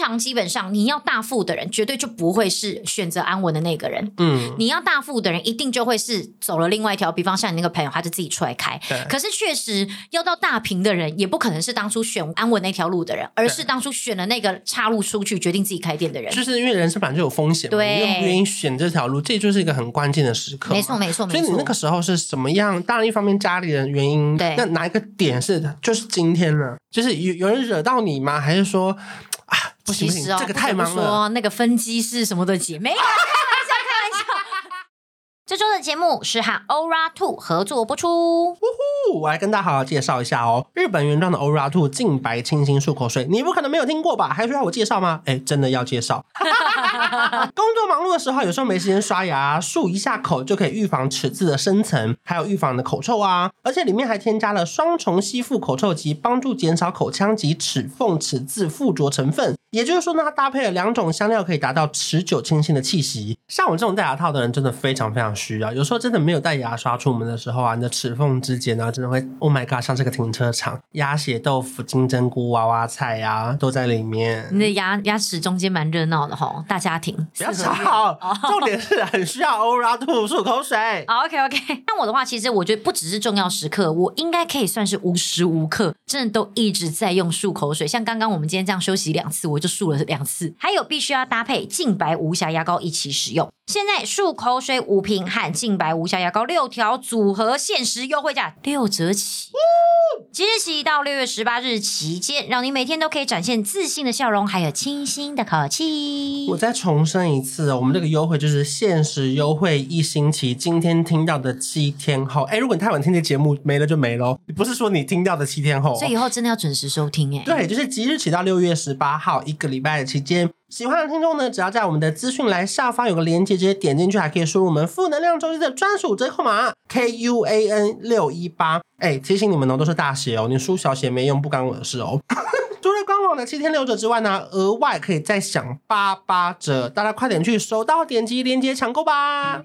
常基本上你要大富的人，绝对就不会是选择安稳的那个人。嗯，你要大富的人，一定就会是走了另外一条。比方像你那个朋友，他就自己出来开。可是确实要到大平的人，也不可能是当初选安稳那条路的人，而是当初选了那个岔路出去，决定自己开店的人。就是因为人生本来就有风险，对，你愿不愿意选这条路，这就是一个很关键的时刻。没错，没错，没错。所以你那个时候是什么样？当然，一方面家里人原因，对，那哪一个点是就是今天呢？就是有有人惹到你吗？还是说啊，不行不行，哦、这个太忙了。说那个分机是什么的姐妹？这周的节目是和 Aura Two 合作播出。呜呼我来跟大家好好介绍一下哦，日本原装的 Aura Two 净白清新漱口水，你不可能没有听过吧？还需要我介绍吗？哎，真的要介绍。工作忙碌的时候，有时候没时间刷牙，漱一下口就可以预防齿渍的生成，还有预防的口臭啊。而且里面还添加了双重吸附口臭剂，帮助减少口腔及齿缝齿渍附着成分。也就是说呢，它搭配了两种香料，可以达到持久清新的气息。像我这种戴牙套的人，真的非常非常需要。有时候真的没有带牙刷出门的时候啊，你的齿缝之间呢，真的会，Oh my god，像这个停车场，鸭血豆腐、金针菇、娃娃菜呀、啊，都在里面。你的牙牙齿中间蛮热闹的哈，大家庭。不要吵，重点是很需要 Two 漱口水。OK OK，那我的话，其实我觉得不只是重要时刻，我应该可以算是无时无刻，真的都一直在用漱口水。像刚刚我们今天这样休息两次，我就漱了两次。还有必须要搭配净白无瑕牙膏一起使用。现在漱口水五瓶和净白无瑕牙膏六条组合限时优惠价六折起，即日起到六月十八日期间，让你每天都可以展现自信的笑容，还有清新的口气。我再重申一次，我们这个优惠就是限时优惠一星期，今天听到的七天后。哎，如果你太晚听这节目，没了就没了，不是说你听到的七天后，所以以后真的要准时收听哎。对，就是即日起到六月十八号一个礼拜的期间。喜欢的听众呢，只要在我们的资讯栏下方有个链接，直接点进去，还可以输入我们负能量周期的专属折扣码 K U A N 六一八。哎，提醒你们哦，都是大写哦，你输小写没用，不干我的事哦。除了官网的七天六折之外呢，额外可以再享八八折，大家快点去收到点击链接抢购吧。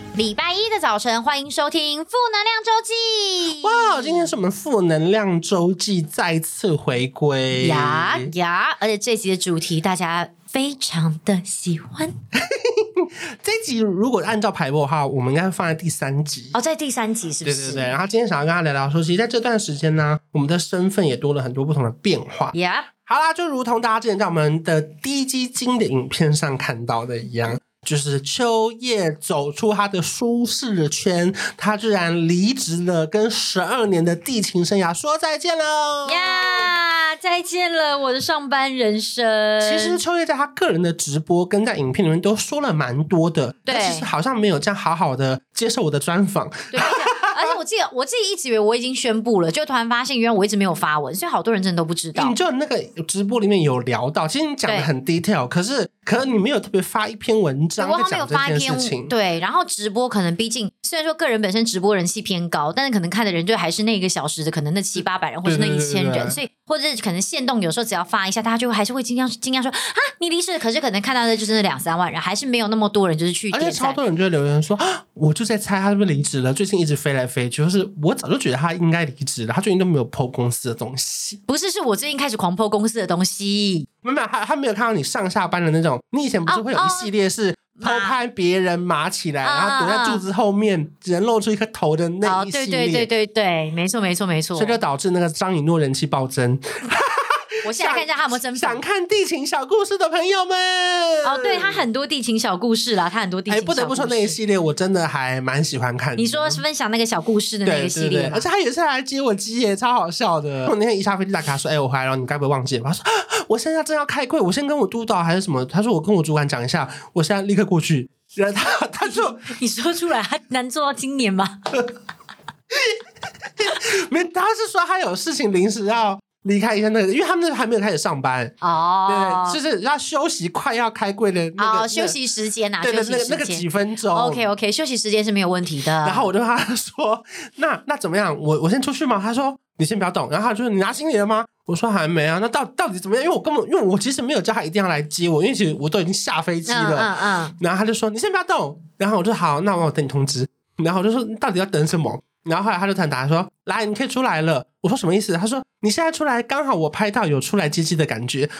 礼拜一的早晨，欢迎收听《负能量周记》。哇，今天是我们《负能量周记》再次回归呀呀！而且这集的主题大家非常的喜欢。这集如果按照排播的话，我们应该会放在第三集哦，在第三集是不是？对对对。然后今天想要跟他聊聊说，其实在这段时间呢，我们的身份也多了很多不同的变化。呀，好啦，就如同大家之前在我们的滴鸡精的影片上看到的一样。就是秋叶走出他的舒适圈，他居然离职了，跟十二年的地勤生涯说再见了呀！再见了，我的上班人生。其实秋叶在他个人的直播跟在影片里面都说了蛮多的，对，其实好像没有这样好好的接受我的专访。我记得我自己一直以为我已经宣布了，就突然发现原来我一直没有发文，所以好多人真的都不知道。你就那个直播里面有聊到，其实你讲的很 detail，可是可能你没有特别发一篇文章在讲这件事情。对，然后直播可能毕竟虽然说个人本身直播人气偏高，但是可能看的人就还是那一个小时的可能那七八百人或者那一千人，所以或者是可能限动有时候只要发一下，大家就还是会惊讶惊讶说啊你离职，可是可能看到的就是那两三万人，还是没有那么多人就是去。而且超多人就会留言说啊，我就在猜他是不是离职了，最近一直飞来飞去，就是我早就觉得他应该离职了，他最近都没有 po 公司的东西。不是，是我最近开始狂 po 公司的东西。没有，他他没有看到你上下班的那种。你以前不是会有一系列是偷拍别人码起来，然后躲在柱子后面，只能露出一颗头的那一系列。对对对对对，没错没错没错。所以就导致那个张以诺人气暴增。我现在看一下他有没有增长。想看地勤小故事的朋友们，哦，对，他很多地勤小故事啦，他很多地勤小故事。哎，不得不说那一系列我真的还蛮喜欢看的。你说是分享那个小故事的那个系列，而且他也是来接我机耶，超好笑的。我那天一下飞机打卡说：“哎，我回来了，你该不会忘记了吧？”他说：“我现在正要开会，我先跟我督导还是什么？”他说：“我跟我主管讲一下，我现在立刻过去。”然后他他就 你说出来，他能做到今年吗？没，他是说他有事情临时要。离开一下那个，因为他们那还没有开始上班哦，对，就是要休息快要开柜的那个、哦、休息时间呐，对对，那个那个几分钟，OK OK，休息时间是没有问题的。然后我就跟他说，那那怎么样？我我先出去吗？他说你先不要动。然后他就说你拿行李了吗？我说还没啊。那到到底怎么样？因为我根本因为我其实没有叫他一定要来接我，因为其实我都已经下飞机了。嗯嗯，嗯。然后他就说你先不要动。然后我就好，那我等你通知。然后我就说到底要等什么？然后后来他就坦答说：“来，你可以出来了。”我说：“什么意思？”他说：“你现在出来，刚好我拍到有出来接机的感觉。”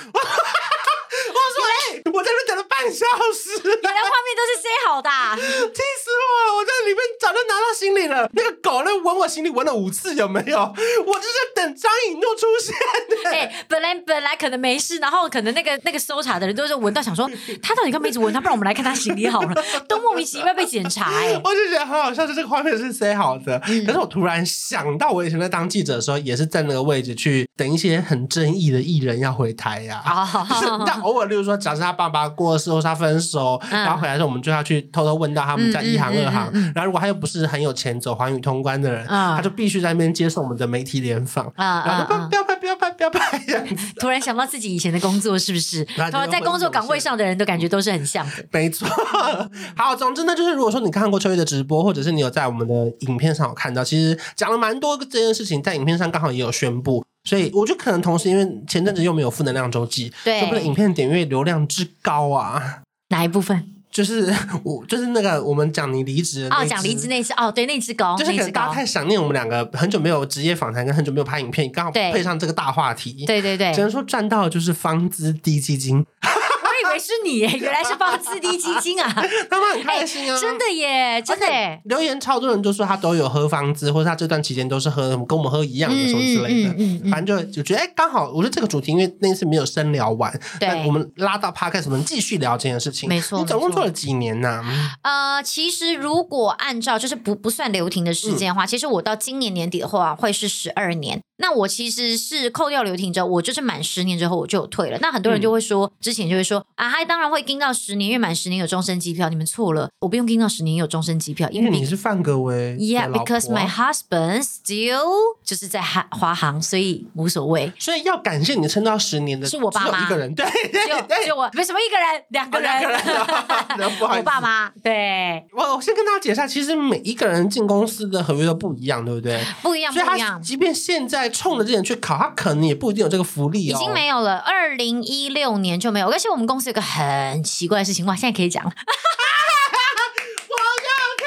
我说：“哎，我在那边等了半小时，原来画面都是塞好的，气死我了！我在里面早就拿到行李了。那个狗那闻我行李闻了五次，有没有？我就是等张颖诺出现。哎，本来本来可能没事，然后可能那个那个搜查的人都是闻到想说，他到底干嘛一直闻他？不然我们来看他行李好了，都莫名其妙被检查。哎，我就觉得很好笑，就这个画面是塞好的。可是我突然想到，我以前在当记者的时候，也是在那个位置去等一些很争议的艺人要回台呀。啊，但偶尔，例如说，假设他爸爸过世或是他分手，然后回来的时候，我们就要去偷偷问到他们在一行二行。然后如果他又不是很有钱走寰宇通关的人，他就必须在那边接受我们的媒体联访。啊，然后不要拍，不要拍，不要拍。突然想到自己以前的工作，是不是？然后在工作岗位上的人都感觉都是很像的。没错。好，总之呢，就是如果说你看过秋月的直播，或者是你有在我们的影片上有看到，其实讲了蛮多这件事情，在影片上刚好也有宣布。所以我觉得可能同时，因为前阵子又没有负能量周记，对，所以影片点阅流量之高啊。哪一部分？就是我，就是那个我们讲你离职哦，讲离职那只哦，对，那只狗，就是可能大家太想念我们两个，很久没有职业访谈，跟很久没有拍影片，刚好配上这个大话题，对对对，只能说赚到的就是方资低基金。以为是你耶，原来是放自滴基金啊！他们很开心啊，真的耶，真的耶。留言超多人就说他都有喝方子，或者他这段期间都是喝跟我们喝一样的什么之类的。嗯嗯，反正就就觉得哎，刚好我觉得这个主题，因为那次没有深聊完，对，我们拉到 Podcast，我们继续聊这件事情。没错，你总共做了几年呢？呃，其实如果按照就是不不算留停的时间的话，其实我到今年年底的话会是十二年。那我其实是扣掉留停之后，我就是满十年之后我就有退了。那很多人就会说，之前就会说啊，他当然会盯到十年，因为满十年有终身机票。你们错了，我不用盯到十年有终身机票，因为你是范格威。Yeah，because my husband still 就是在华华航，所以无所谓。所以要感谢你撑到十年的是我爸妈一个人，对对对，就我为什么一个人两个人？我爸妈对。我我先跟大家解释下，其实每一个人进公司的合约都不一样，对不对？不一样，不一样。即便现在。冲着这人去考，他可能也不一定有这个福利哦。已经没有了，二零一六年就没有。而且我们公司有个很奇怪的事情，哇，现在可以讲了。我要听。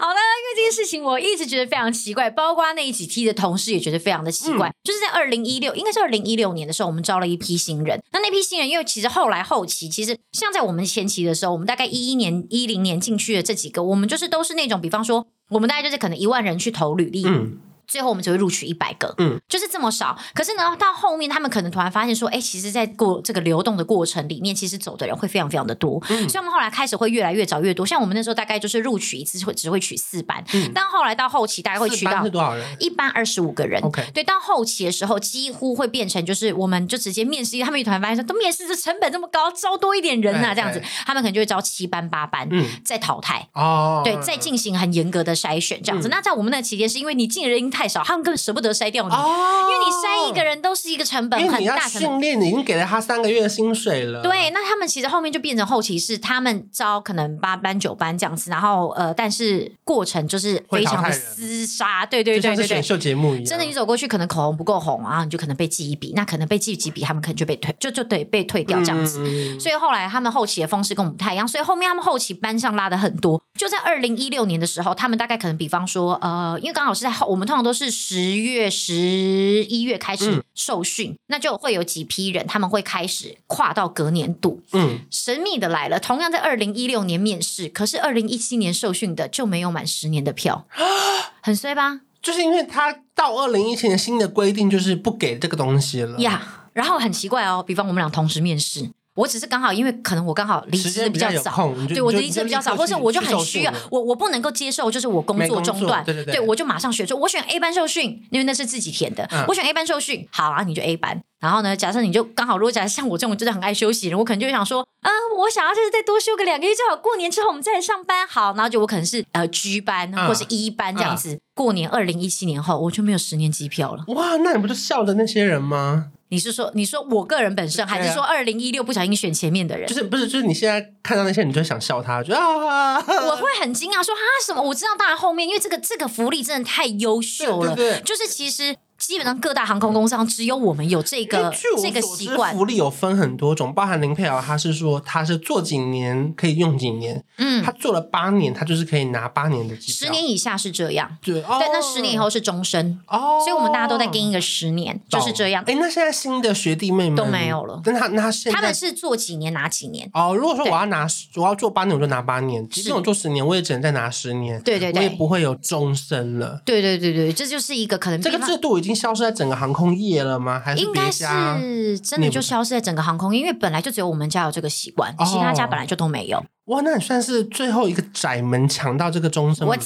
好了，因为这件事情我一直觉得非常奇怪，包括那一起梯的同事也觉得非常的奇怪。嗯、就是在二零一六，应该是二零一六年的时候，我们招了一批新人。那那批新人，因为其实后来后期，其实像在我们前期的时候，我们大概一一年、一零年进去的这几个，我们就是都是那种，比方说，我们大概就是可能一万人去投履历。嗯最后我们只会录取一百个，嗯，就是这么少。可是呢，到后面他们可能突然发现说，哎，其实，在过这个流动的过程里面，其实走的人会非常非常的多。嗯，所以我们后来开始会越来越找越多。像我们那时候大概就是录取一次会只会取四班，嗯，但后来到后期大概会取到多少人？一班二十五个人。OK，对，到后期的时候几乎会变成就是我们就直接面试，他们一团发现说，都面试这成本这么高，招多一点人啊，这样子，他们可能就会招七班八班，嗯，再淘汰哦，对，再进行很严格的筛选这样子。那在我们那期间，是因为你进的人太少，他们根本舍不得筛掉你，哦，因为你筛一个人都是一个成本很大，训练你已经给了他三个月的薪水了。对，那他们其实后面就变成后期是他们招可能八班九班这样子，然后呃，但是过程就是非常的厮杀，对对对对对，选秀节目一样。真的，你走过去可能口红不够红啊，你就可能被记一笔，那可能被记几笔，他们可能就被退，就就对被退掉这样子。嗯、所以后来他们后期的方式跟我们不太一样，所以后面他们后期班上拉的很多。就在二零一六年的时候，他们大概可能比方说呃，因为刚好是在后，我们通常都是十月十。十一月开始受训，嗯、那就会有几批人，他们会开始跨到隔年度。嗯，神秘的来了，同样在二零一六年面试，可是二零一七年受训的就没有满十年的票，很衰吧？就是因为他到二零一七年新的规定，就是不给这个东西了呀。Yeah, 然后很奇怪哦，比方我们俩同时面试。我只是刚好因为可能我刚好离职的比较早，对，我离职比较早，或是我就很需要，我我不能够接受，就是我工作中断，对对对，对我就马上选，就我选 A 班受训，因为那是自己填的，嗯、我选 A 班受训，好啊，你就 A 班。然后呢，假设你就刚好，如果假设像我这种真的很爱休息的人，我可能就会想说，啊、嗯，我想要就是再多休个两个月，最好过年之后我们再来上班。好，然后就我可能是呃 G 班或是一班这样子。嗯嗯、过年二零一七年后，我就没有十年机票了。哇，那你不就笑的那些人吗？你是说，你说我个人本身，还是说二零一六不小心选前面的人？就是不是？就是你现在看到那些，你就想笑他，觉得啊，我会很惊讶，说啊什么？我知道，大家后面因为这个这个福利真的太优秀了，对对对，就是其实。基本上各大航空公司上只有我们有这个这个习惯。福利有分很多种，包含林佩瑶，他是说他是做几年可以用几年，嗯，他做了八年，他就是可以拿八年的机票。十年以下是这样，对，哦、对，那十年以后是终身哦，所以我们大家都在跟一个十年，就是这样。哎，那现在新的学弟妹们都没有了，但他那他现在他们是做几年拿几年哦。如果说我要拿我要做八年，我就拿八年；即使我做十年，我也只能再拿十年。对对对，我也不会有终身了。对对对对，这就是一个可能这个制度已经消失在整个航。空业了吗？还是应该是真的就消失在整个航空业，因为本来就只有我们家有这个习惯，哦、其他家本来就都没有。哇，那你算是最后一个窄门抢到这个终身？我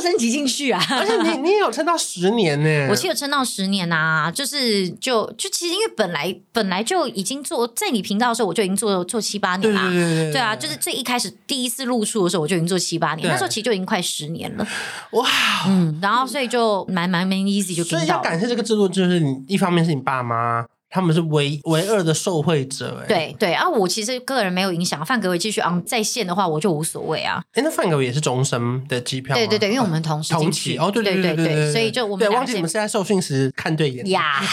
升级进去啊！而且你 你也有撑到十年呢，我其实有撑到十年啊，就是就就其实因为本来本来就已经做在你频道的时候，我就已经做做七八年了，对对对对，对啊，就是最一开始第一次露出的时候，我就已经做七八年，那时候其实就已经快十年了。哇，嗯，然后所以就蛮蛮蛮 easy 就。所以要感谢这个制度，就是你一方面是你爸妈。他们是唯唯二的受惠者，哎，对对啊，我其实个人没有影响，范格维继续昂在线的话，我就无所谓啊。哎，那范格维也是终身的机票，对对对，因为我们同时同期哦，对对对对，所以就我们对忘记你们是在受训时看对眼呀。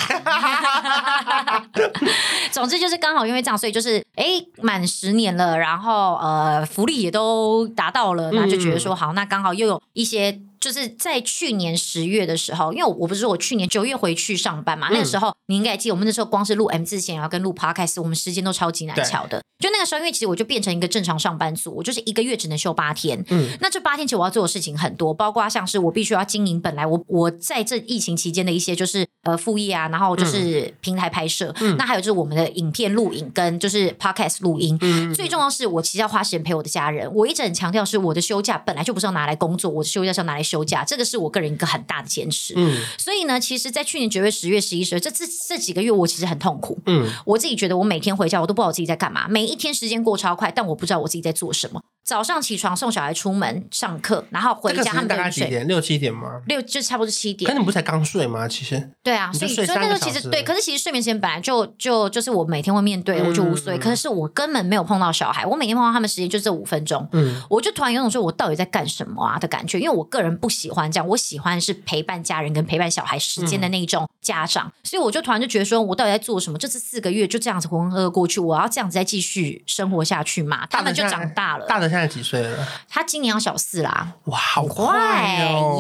总之就是刚好因为这样，所以就是哎满十年了，然后呃福利也都达到了，那就觉得说好，那刚好又有一些。就是在去年十月的时候，因为我不是说我去年九月回去上班嘛，嗯、那个时候你应该记得，我们那时候光是录 M 字闲聊跟录 Podcast，我们时间都超级难巧的。就那个时候，因为其实我就变成一个正常上班族，我就是一个月只能休八天。嗯，那这八天其实我要做的事情很多，包括像是我必须要经营本来我我在这疫情期间的一些就是呃副业啊，然后就是平台拍摄，嗯、那还有就是我们的影片录影跟就是 podcast 录音。嗯，最重要是我其实要花时间陪我的家人。我一直很强调是我的休假本来就不是要拿来工作，我的休假是要拿来休假，这个是我个人一个很大的坚持。嗯，所以呢，其实，在去年九月、十月、十一、十二这这这几个月，我其实很痛苦。嗯，我自己觉得我每天回家我都不知道我自己在干嘛，每一天时间过超。超快，但我不知道我自己在做什么。早上起床送小孩出门上课，然后回家他们大概几点？六七点吗？六就差不多七点。可你不是才刚睡吗？其实对啊，所以所以那时候其实对，可是其实睡眠时间本来就就就是我每天会面对，我就无所谓。可是我根本没有碰到小孩，我每天碰到他们时间就这五分钟，嗯，我就突然有种说我到底在干什么啊的感觉。因为我个人不喜欢这样，我喜欢是陪伴家人跟陪伴小孩时间的那一种家长，所以我就突然就觉得说我到底在做什么？这次四个月就这样子浑浑噩噩过去，我要这样子再继续生活下去嘛？他们就长大了，大的现在几岁了？他今年要小四啦，哇，好快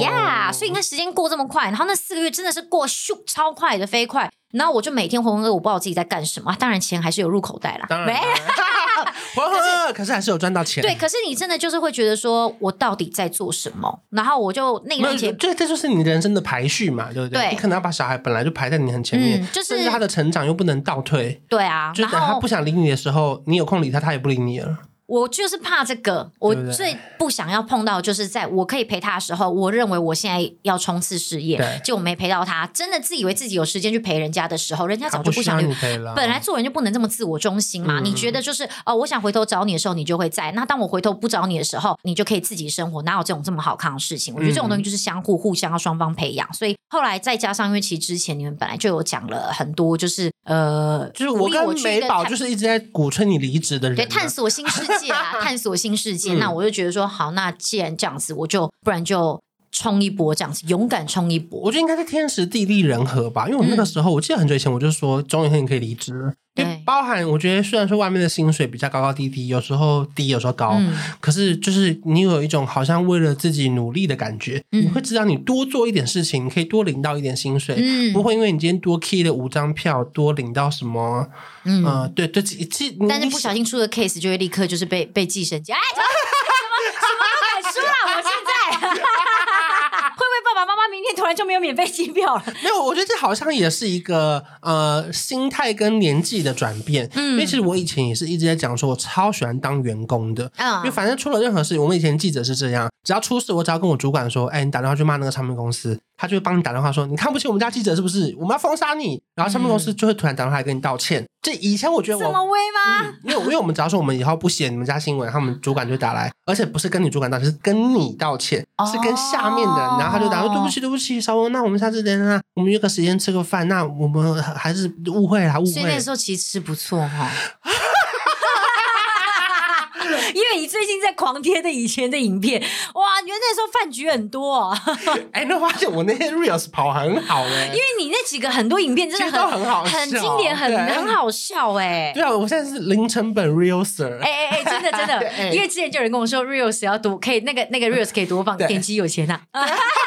呀！所以你看时间过这么快，然后那四个月真的是过咻超快的飞快，然后我就每天浑浑噩噩，我不知道自己在干什么。当然钱还是有入口袋啦，当然，浑浑噩噩，可是还是有赚到钱。对，可是你真的就是会觉得说我到底在做什么？然后我就那个钱，这这就是你人生的排序嘛，对不对？你可能要把小孩本来就排在你很前面，就是他的成长又不能倒退。对啊，就等他不想理你的时候，你有空理他，他也不理你了。我就是怕这个，我最不想要碰到，就是在我可以陪他的时候，我认为我现在要冲刺事业，结果没陪到他，真的自以为自己有时间去陪人家的时候，人家早就不想理你了。本来做人就不能这么自我中心嘛，你觉得就是哦，我想回头找你的时候，你就会在；那当我回头不找你的时候，你就可以自己生活，哪有这种这么好看的事情？我觉得这种东西就是相互互相要双方培养。所以后来再加上，因为其实之前你们本来就有讲了很多，就是呃，就是我跟美宝就是一直在鼓吹你离职的人，对，探索新世界啊，探索。新世界，那我就觉得说好，那既然这样子，我就不然就冲一波，这样子勇敢冲一波。我觉得应该是天时地利人和吧，因为我那个时候，嗯、我记得很久以前，我就说，终有一天你可以离职。对，包含我觉得虽然说外面的薪水比较高高低低，有时候低，有时候高，嗯、可是就是你有一种好像为了自己努力的感觉，嗯、你会知道你多做一点事情，你可以多领到一点薪水，嗯、不会因为你今天多 key 了五张票，多领到什么，嗯、呃，对对，但是不小心出了 case 就会立刻就是被被寄生家。哎什么什么都敢说啊！我现在会不会爸爸妈妈明天突然就没有免费机票了。没有，我觉得这好像也是一个呃心态跟年纪的转变。嗯，因为其实我以前也是一直在讲说，我超喜欢当员工的。嗯，因为反正出了任何事情，我们以前记者是这样，只要出事，我只要跟我主管说，哎，你打电话去骂那个唱片公司。他就会帮你打电话说：“你看不起我们家记者是不是？我们要封杀你。”然后唱片公司就会突然打电话来跟你道歉。这以前我觉得我这么威吗？嗯、因为因为我们只要说我们以后不写你们家新闻，他们主管就打来，而且不是跟你主管道歉，是跟你道歉，哦、是跟下面的人。然后他就打说：“对不起，对不起，小文，那我们下次等等，我们约个时间吃个饭。那我们还是误会啦，误会。”所以那时候其实是不错哈。因为你最近在狂贴的以前的影片，哇，原来那时候饭局很多啊！哎，那发现我那些 reels 跑很好哎，因为你那几个很多影片真的很很好，很经典，很很好笑哎。对啊，我现在是零成本 reelser。哎哎哎，真的真的，因为之前就有人跟我说 reels 要多，可以那个那个 reels 可以多放，点击有钱呐。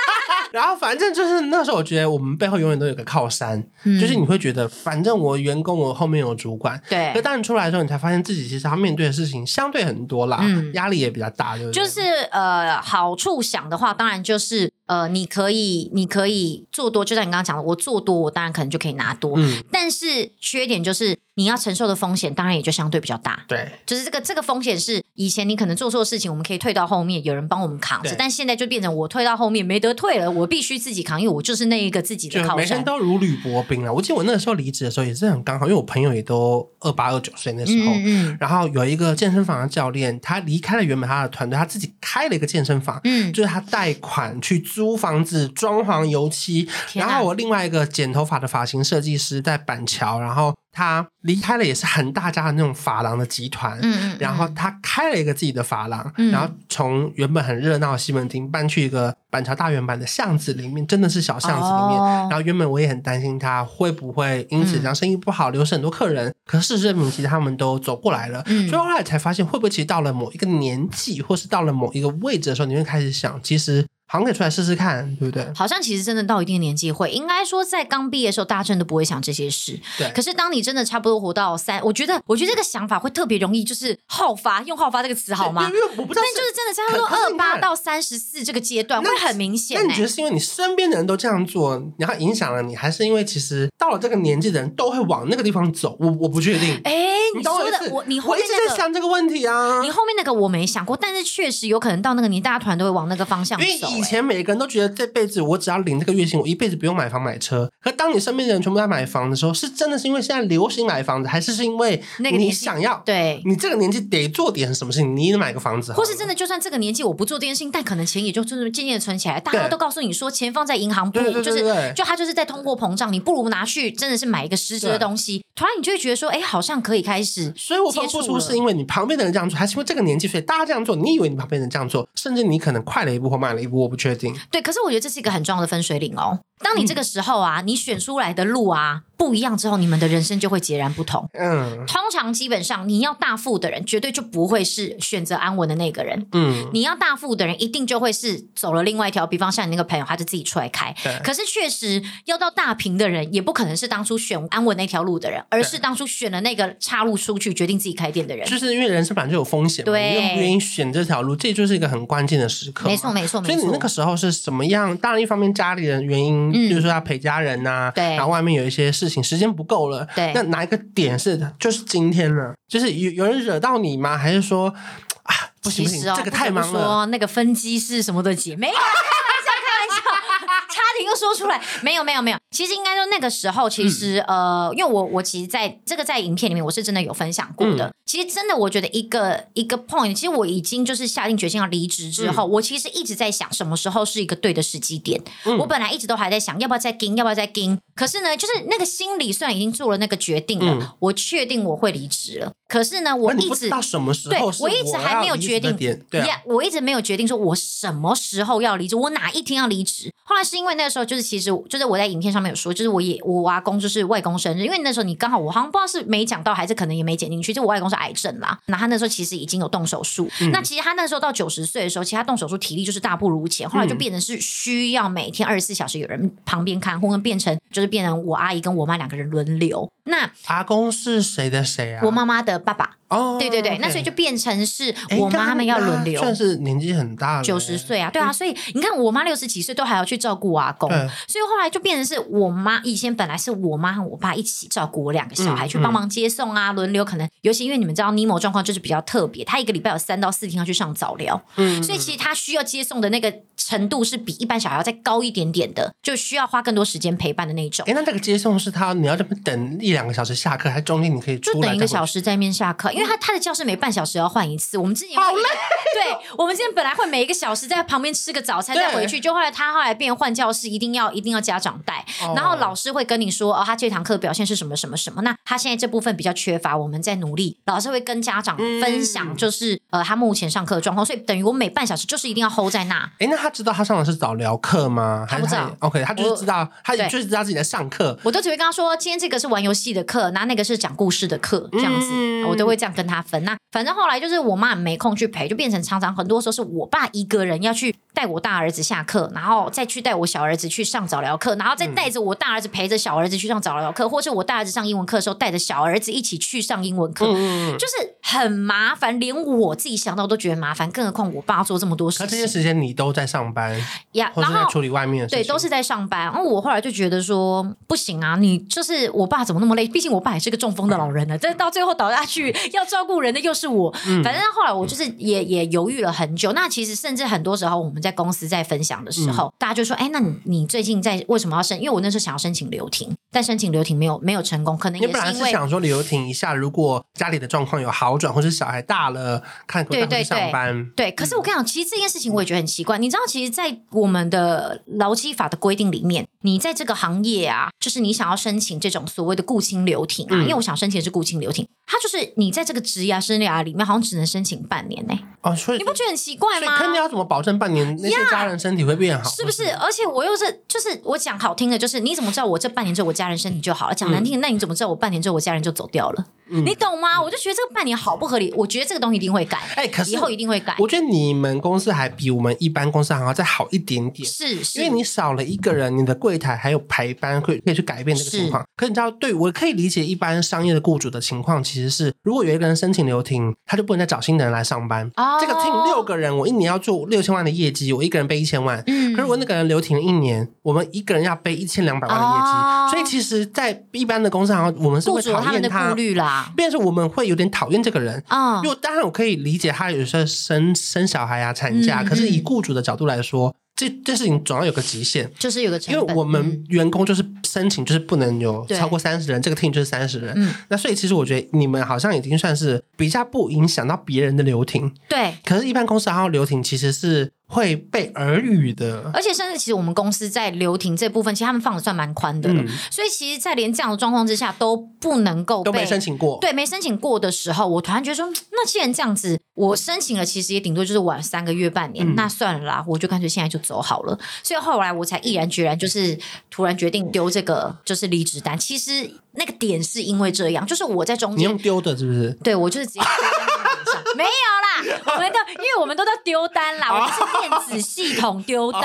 然后反正就是那时候，我觉得我们背后永远都有个靠山，嗯、就是你会觉得，反正我员工，我后面有主管。对。可当你出来的时候，你才发现自己其实他面对的事情相对很多啦，嗯、压力也比较大，对不对？就是呃，好处想的话，当然就是呃，你可以你可以做多，就像你刚刚讲的，我做多，我当然可能就可以拿多。嗯。但是缺点就是。你要承受的风险当然也就相对比较大，对，就是这个这个风险是以前你可能做错事情，我们可以退到后面，有人帮我们扛着，对但现在就变成我退到后面没得退了，我必须自己扛，因为我就是那一个自己的靠山。每天都如履薄冰了！我记得我那个时候离职的时候也是很刚好，因为我朋友也都二八二九岁那时候，嗯嗯，然后有一个健身房的教练，他离开了原本他的团队，他自己开了一个健身房，嗯，就是他贷款去租房子、装潢、油漆，然后我另外一个剪头发的发型设计师在板桥，然后。他离开了也是很大家的那种发廊的集团，嗯，然后他开了一个自己的发廊，嗯、然后从原本很热闹的西门町搬去一个板桥大圆板的巷子里面，真的是小巷子里面。哦、然后原本我也很担心他会不会因此这样生意不好，流失很多客人。嗯、可是事实证明，其实他们都走过来了。嗯、所以后来才发现，会不会其实到了某一个年纪，或是到了某一个位置的时候，你会开始想，其实。好像可以出来试试看，对不对？好像其实真的到一定年纪会，应该说在刚毕业的时候，大家真的不会想这些事。对。可是当你真的差不多活到三，我觉得，我觉得这个想法会特别容易，就是好发，用好发这个词好吗？因为我不知道。但就是真的差不多二八到三十四这个阶段会很明显。那你觉得是因为你身边的人都这样做，然后影响了你，还是因为其实到了这个年纪的人都会往那个地方走？我我不确定。哎，你说的我，你后面那个想这个问题啊？你后面那个我没想过，但是确实有可能到那个年，大家团都会往那个方向走。因为以前每个人都觉得。这辈子我只要领这个月薪，我一辈子不用买房买车。可当你身边的人全部在买房的时候，是真的是因为现在流行买房子，还是是因为你想要？对，你这个年纪得做点什么事情，你得买个房子。或是真的，就算这个年纪我不做这件事情，但可能钱也就真的渐渐的存起来。大家都告诉你说，钱放在银行不就是就它就是在通货膨胀，你不如拿去真的是买一个实质的东西。突然你就会觉得说，哎，好像可以开始。所以我分不出是因为你旁边的人这样做，还是因为这个年纪所以大家这样做？你以为你旁边人这样做，甚至你可能快了一步或慢了一步，我不确定。对，可是我觉得这是一个很重要的分水岭哦。当你这个时候啊，你选出来的路啊不一样之后，你们的人生就会截然不同。嗯，通常基本上你要大富的人，绝对就不会是选择安稳的那个人。嗯，你要大富的人，一定就会是走了另外一条。比方像你那个朋友，他就自己出来开。对。可是确实要到大平的人，也不可能是当初选安稳那条路的人，而是当初选了那个岔路出去，决定自己开店的人。就是因为人生本来就有风险，对，你愿不愿意选这条路，这就是一个很关键的时刻。没错，没错，没错。所以你那个时候是什么样？当然，一方面家里人原因，嗯，就是说要陪家。人呐、啊，对，然后外面有一些事情，时间不够了，对，那哪一个点是就是今天呢？就是有有人惹到你吗？还是说啊，不行不行，哦、这个太忙了。说那个分机是什么的姐妹？说出来，没有没有没有。其实应该说那个时候，其实、嗯、呃，因为我我其实在这个在影片里面，我是真的有分享过的。嗯其实真的，我觉得一个一个 point，其实我已经就是下定决心要离职之后，嗯、我其实一直在想什么时候是一个对的时机点。嗯、我本来一直都还在想要不要再跟，要不要再跟。可是呢，就是那个心里虽然已经做了那个决定了，嗯、我确定我会离职了。可是呢，我一直到什么时候？对，我一直还没有决定。对、啊，我一直没有决定说我什么时候要离职，我哪一天要离职。后来是因为那个时候，就是其实就是我在影片上面有说，就是我也我阿公就是外公生日，因为那时候你刚好我好像不知道是没讲到，还是可能也没剪进去，就我外公是癌症啦。那他那时候其实已经有动手术，嗯、那其实他那时候到九十岁的时候，其实他动手术体力就是大不如前，后来就变成是需要每天二十四小时有人旁边看护，变成就是变成我阿姨跟我妈两个人轮流。那阿公是谁的谁啊？我妈妈的爸爸。哦，对对对，那所以就变成是我妈他们要轮流，算是年纪很大了，九十岁啊，对啊，所以你看我妈六十几岁都还要去照顾我阿公，所以后来就变成是我妈以前本来是我妈和我爸一起照顾我两个小孩，去帮忙接送啊，轮流可能，尤其因为你们知道尼莫状况就是比较特别，他一个礼拜有三到四天要去上早疗，嗯，所以其实他需要接送的那个程度是比一般小孩要再高一点点的，就需要花更多时间陪伴的那种。哎，那那个接送是他你要这么等一两个小时下课，还是中间你可以出就等一个小时在面下课，因为他他的教室每。半小时要换一次，我们之前好累。对，我们之前本来会每一个小时在旁边吃个早餐再回去，就后来他后来变换教室，一定要一定要家长带，然后老师会跟你说哦，他这堂课表现是什么什么什么。那他现在这部分比较缺乏，我们在努力。老师会跟家长分享，就是、嗯、呃他目前上课的状况，所以等于我每半小时就是一定要 hold 在那。哎，那他知道他上的是早疗课吗？他不知道。OK，他就是知道，他就是知道自己在上课。我都只会跟他说，今天这个是玩游戏的课，那那个是讲故事的课，这样子，嗯、我都会这样跟他分。那反正后来就是我妈没空去陪，就变成常常很多时候是我爸一个人要去带我大儿子下课，然后再去带我小儿子去上早疗课，然后再带着我大儿子陪着小儿子去上早疗课，或是我大儿子上英文课的时候带着小儿子一起去上英文课，就是很麻烦，连我自己想到都觉得麻烦，更何况我爸做这么多事情。可这些时间你都在上班呀，或者在处理外面的事情？对，都是在上班。然后我后来就觉得说不行啊，你就是我爸怎么那么累？毕竟我爸也是个中风的老人呢，这到最后倒下去要照顾人的又是我，反正后来我就是也也犹豫了很久。那其实甚至很多时候我们在公司在分享的时候，嗯、大家就说：“哎，那你你最近在为什么要申？因为我那时候想要申请留停，但申请留停没有没有成功，可能因为你本来是想说留停一下，如果家里的状况有好转，或者小孩大了，看可不可以上班。对，可是我跟你讲，其实这件事情我也觉得很奇怪。嗯、你知道，其实，在我们的劳基法的规定里面，你在这个行业啊，就是你想要申请这种所谓的顾青留停啊，嗯、因为我想申请的是顾青留停，它就是你在这个职涯生涯里面，好像只能申请半年呢、欸。哦，所以你不觉得很奇怪吗？可你要怎么保证半年那些家人身体会变好？是不是？而且我又是，就是我讲好听的，就是你怎么知道我这半年之后我家人身体就好了？讲难听的，那你怎么知道我半年之后我家人就走掉了？嗯、你懂吗？我就觉得这个半年好不合理。我觉得这个东西一定会改，哎、欸，可是以后一定会改。我觉得你们公司还比我们一般公司还要再好一点点，是，是因为你少了一个人，你的柜台还有排班，可以可以去改变这个情况。是可是你知道，对我可以理解一般商业的雇主的情况，其实是如果有一个人申请留停，他就不能再找新的人来上班。哦，这个 team 六个人，我一年要做六千万的业绩，我一个人背一千万。嗯，可是如果那个人留停了一年，我们一个人要背一千两百万的业绩。哦、所以其实，在一般的公司，好像我们是会讨厌他，他们的顾虑啦，变成我们会。有点讨厌这个人啊，因为当然我可以理解他有时候生生小孩啊、产假，嗯、可是以雇主的角度来说，这这事情总要有个极限，就是有个成本，因为我们员工就是申请就是不能有超过三十人，这个 team 就是三十人，嗯，那所以其实我觉得你们好像已经算是比较不影响到别人的留停，对，可是，一般公司还有留停其实是。会被耳语的，而且甚至其实我们公司在留停这部分，其实他们放的算蛮宽的了。嗯、所以其实，在连这样的状况之下都不能够都没申请过，对，没申请过的时候，我突然觉得说，那既然这样子，我申请了，其实也顶多就是晚三个月、半年，嗯、那算了啦，我就干脆现在就走好了。所以后来我才毅然决然，就是突然决定丢这个就是离职单。其实那个点是因为这样，就是我在中间，你用丢的是不是？对，我就是直接丢在上 没有啦，我们都因为我们都在丢单啦，我们是。电子系统丢单，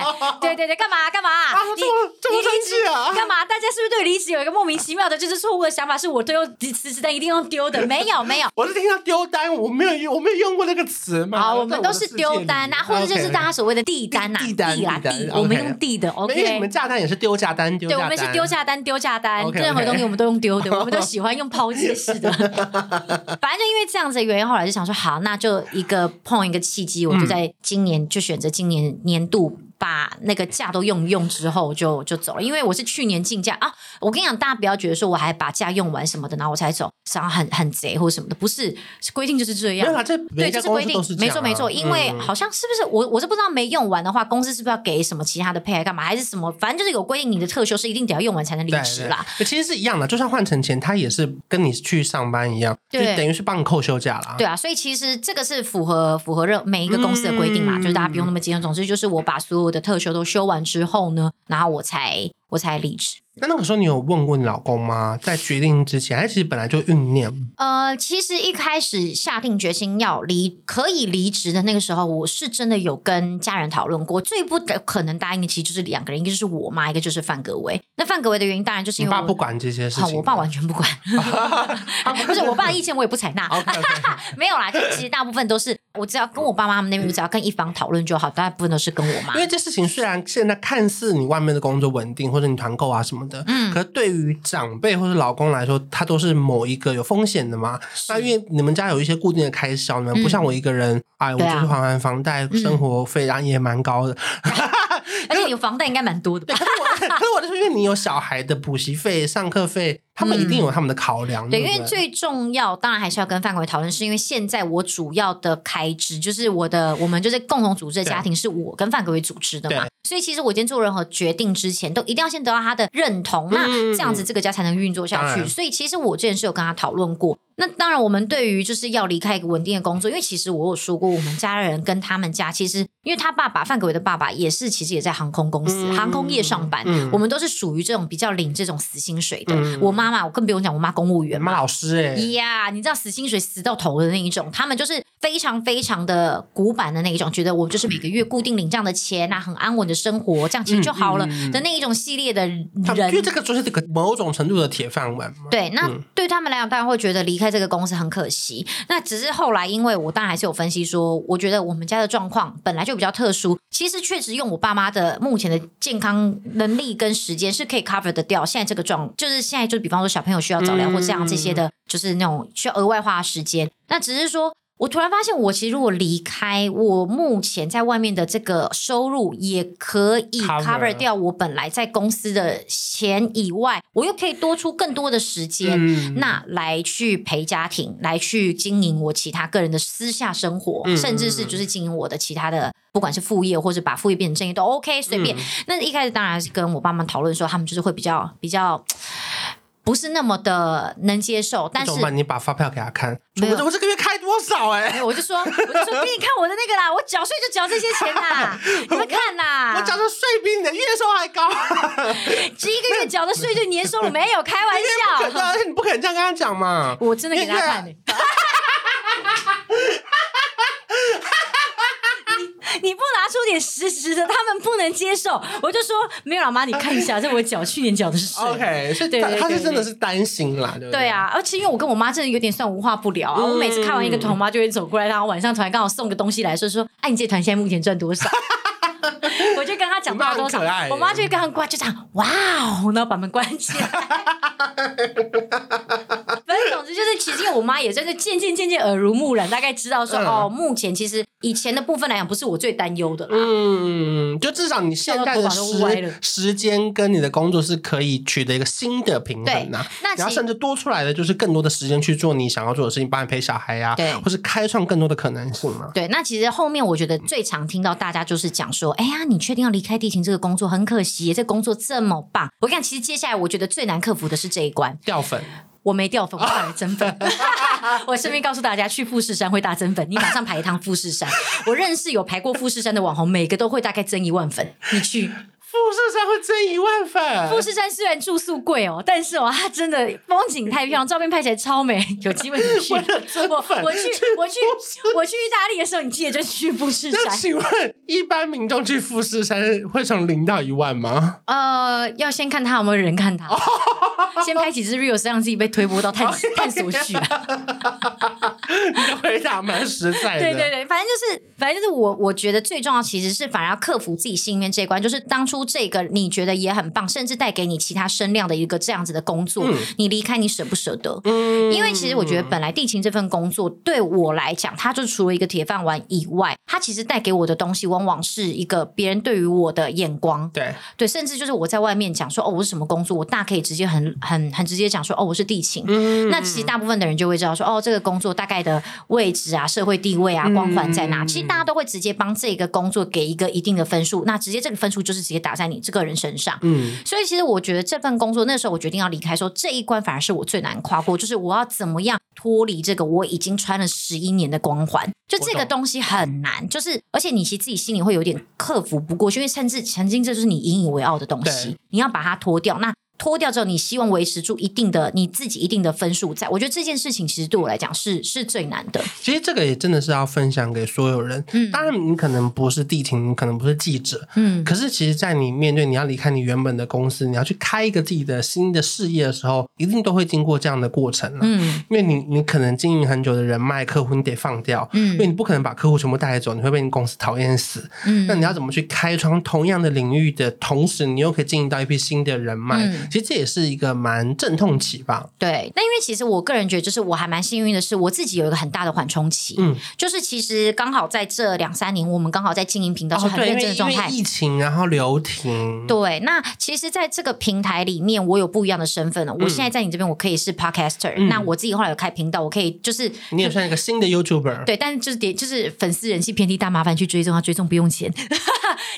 对对对，干嘛干嘛？你这么生气啊？干嘛？大家是不是对离职有一个莫名其妙的，就是错误的想法？是我都用辞职单一定用丢的？没有没有，我是听到丢单，我没有用，我没有用过那个词嘛。好，我们都是丢单啊，或者就是大家所谓的递单呐，递单啊递，我们用递的。OK，你们价单也是丢价单，丢对，我们是丢价单，丢价单，任何东西我们都用丢的，我们都喜欢用抛弃式的。反正就因为这样子的原因，后来就想说，好，那就一个碰一个契机，我就在今年就选择今年。年度。把那个假都用一用之后就就走了，因为我是去年进假啊。我跟你讲，大家不要觉得说我还把假用完什么的，然后我才走，然后很很贼或什么的，不是，规定就是这样。这对，这是规定，没错没错。因为好像是不是我我是不知道没用完的话，公司是不是要给什么其他的配还干嘛，还是什么？反正就是有规定，你的特休是一定得要用完才能离职啦。其实是一样的，就算换成钱，他也是跟你去上班一样，就等于是帮你扣休假啦。对啊，所以其实这个是符合符合任每一个公司的规定嘛，就是大家不用那么紧张。总之就是我把所有的特休都休完之后呢，然后我才我才离职。那那个时候你有问过你老公吗？在决定之前，还其实本来就酝酿。呃，其实一开始下定决心要离，可以离职的那个时候，我是真的有跟家人讨论过。最不可能答应的其实就是两个人，一个就是我妈，一个就是范格维。那范格维的原因当然就是因为我爸不管这些事情。好，我爸完全不管。不是我爸的意见我也不采纳。okay, okay. 没有啦，就其实大部分都是我只要跟我爸妈他们那边，我只要跟一方讨论就好，大部分都是跟我妈。因为这事情虽然现在看似你外面的工作稳定，或者你团购啊什么的，嗯，可是对。于长辈或者老公来说，他都是某一个有风险的嘛。那因为你们家有一些固定的开销，你们不像我一个人，哎，我就是还完房贷，生活费然后也蛮高的。而且你房贷应该蛮多的。对，可是我，可是我就是因为你有小孩的补习费、上课费。他们一定有他们的考量，对，因为最重要，当然还是要跟范国维讨论，是因为现在我主要的开支就是我的，我们就是共同组织的家庭，是我跟范国维组织的嘛，所以其实我今天做任何决定之前，都一定要先得到他的认同，那这样子这个家才能运作下去。所以其实我之前是有跟他讨论过。那当然，我们对于就是要离开一个稳定的工作，因为其实我有说过，我们家人跟他们家其实，因为他爸爸范格维的爸爸也是，其实也在航空公司、航空业上班，我们都是属于这种比较领这种死薪水的。我妈妈，我更不用讲，我妈公务员，妈老师哎呀，你知道死薪水死到头的那一种，他们就是非常非常的古板的那一种，觉得我就是每个月固定领这样的钱啊，很安稳的生活，这样其实就好了的那一种系列的人，因为这个就是这个某种程度的铁饭碗。对，那对他们来讲，当然会觉得离开这个公司很可惜。那只是后来，因为我当然还是有分析说，我觉得我们家的状况本来就比较特殊。其实确实用我爸妈的目前的健康能力跟时间是可以 cover 得掉。现在这个状就是现在就比方说小朋友需要早疗或这样这些的，就是那种需要额外花时间。那只是说。我突然发现，我其实如果离开，我目前在外面的这个收入也可以 cover 掉我本来在公司的钱以外，我又可以多出更多的时间，嗯、那来去陪家庭，来去经营我其他个人的私下生活，嗯、甚至是就是经营我的其他的，不管是副业或者把副业变成正业都 OK，随便。嗯、那一开始当然是跟我爸妈讨论说，他们就是会比较比较。不是那么的能接受，但是你把发票给他看，我我这个月开多少？哎、欸？我就说，我就说给你看我的那个啦，我缴税就缴这些钱啦，你们看呐，我缴的税比你的月收还高，这 一个月缴的税就年收入没有开玩笑，而且你不可能这样跟他讲嘛，我真的给他看、欸。你不拿出点实质的，他们不能接受。我就说没有，老妈，你看一下，这我缴去年缴的是税。OK，所以他是真的是担心啦，对不对？对啊，而且因为我跟我妈真的有点算无话不聊啊。我每次看完一个团，我妈就会走过来，然后晚上团刚好送个东西来说说，哎，你这团现在目前赚多少？我就跟他讲到多少，我妈就会跟他关，就这样，哇哦，然后把门关起来。就是，其实因为我妈也真的渐渐渐渐耳濡目染，大概知道说，哦，目前其实以前的部分来讲，不是我最担忧的啦。嗯，就至少你现在的时时间跟你的工作是可以取得一个新的平衡呐。那然后甚至多出来的就是更多的时间去做你想要做的事情，帮你陪小孩呀，对，或是开创更多的可能性嘛。对，那其实后面我觉得最常听到大家就是讲说，哎呀，你确定要离开地勤这个工作？很可惜，这工作这么棒。我看其实接下来我觉得最难克服的是这一关，掉粉。我没掉粉，我反而增粉。我顺便告诉大家，去富士山会大增粉，你马上排一趟富士山。我认识有排过富士山的网红，每个都会大概增一万粉。你去。富士山会增一万粉。富士山虽然住宿贵哦，但是哦，它真的风景太漂亮，照片拍起来超美。有机会你去。我我去我去我去意大利的时候，你记得就去富士山。请问一般民众去富士山会从零到一万吗？呃，要先看他有没有人看他，先拍几支 reels 让自己被推播到探探索去。你的回答蛮实在的。对对对，反正就是反正就是我我觉得最重要其实是反而要克服自己心里面这一关，就是当初。这个你觉得也很棒，甚至带给你其他声量的一个这样子的工作，嗯、你离开你舍不舍得？嗯，因为其实我觉得本来地勤这份工作对我来讲，它就除了一个铁饭碗以外，它其实带给我的东西往往是一个别人对于我的眼光。对对，甚至就是我在外面讲说哦，我是什么工作，我大可以直接很很很直接讲说哦，我是地勤。嗯，那其实大部分的人就会知道说哦，这个工作大概的位置啊、社会地位啊、光环在哪？嗯、其实大家都会直接帮这个工作给一个一定的分数，那直接这个分数就是直接打。打在你这个人身上。嗯，所以其实我觉得这份工作那时候我决定要离开，说这一关反而是我最难跨过，就是我要怎么样脱离这个我已经穿了十一年的光环，就这个东西很难，就是而且你其实自己心里会有点克服不过去，因为甚至曾经这就是你引以为傲的东西，你要把它脱掉，那。脱掉之后，你希望维持住一定的你自己一定的分数，在我觉得这件事情其实对我来讲是是最难的。其实这个也真的是要分享给所有人。嗯，当然你可能不是地勤，你可能不是记者，嗯，可是其实，在你面对你要离开你原本的公司，你要去开一个自己的新的事业的时候，一定都会经过这样的过程了。嗯，因为你你可能经营很久的人脉客户，你得放掉，嗯，因为你不可能把客户全部带走，你会被你公司讨厌死。嗯，那你要怎么去开创同样的领域的同时，你又可以经营到一批新的人脉？嗯，其实这也是一个。蛮阵痛期吧，对。那因为其实我个人觉得，就是我还蛮幸运的是，我自己有一个很大的缓冲期。嗯，就是其实刚好在这两三年，我们刚好在经营频道是很认真的状态。哦、疫情，然后留停。对，那其实在这个平台里面，我有不一样的身份了。嗯、我现在在你这边，我可以是 podcaster、嗯。那我自己后来有开频道，我可以就是你也算一个新的 YouTuber。对，但是就是点就是粉丝人气偏低，大麻烦去追踪啊，追踪不用钱。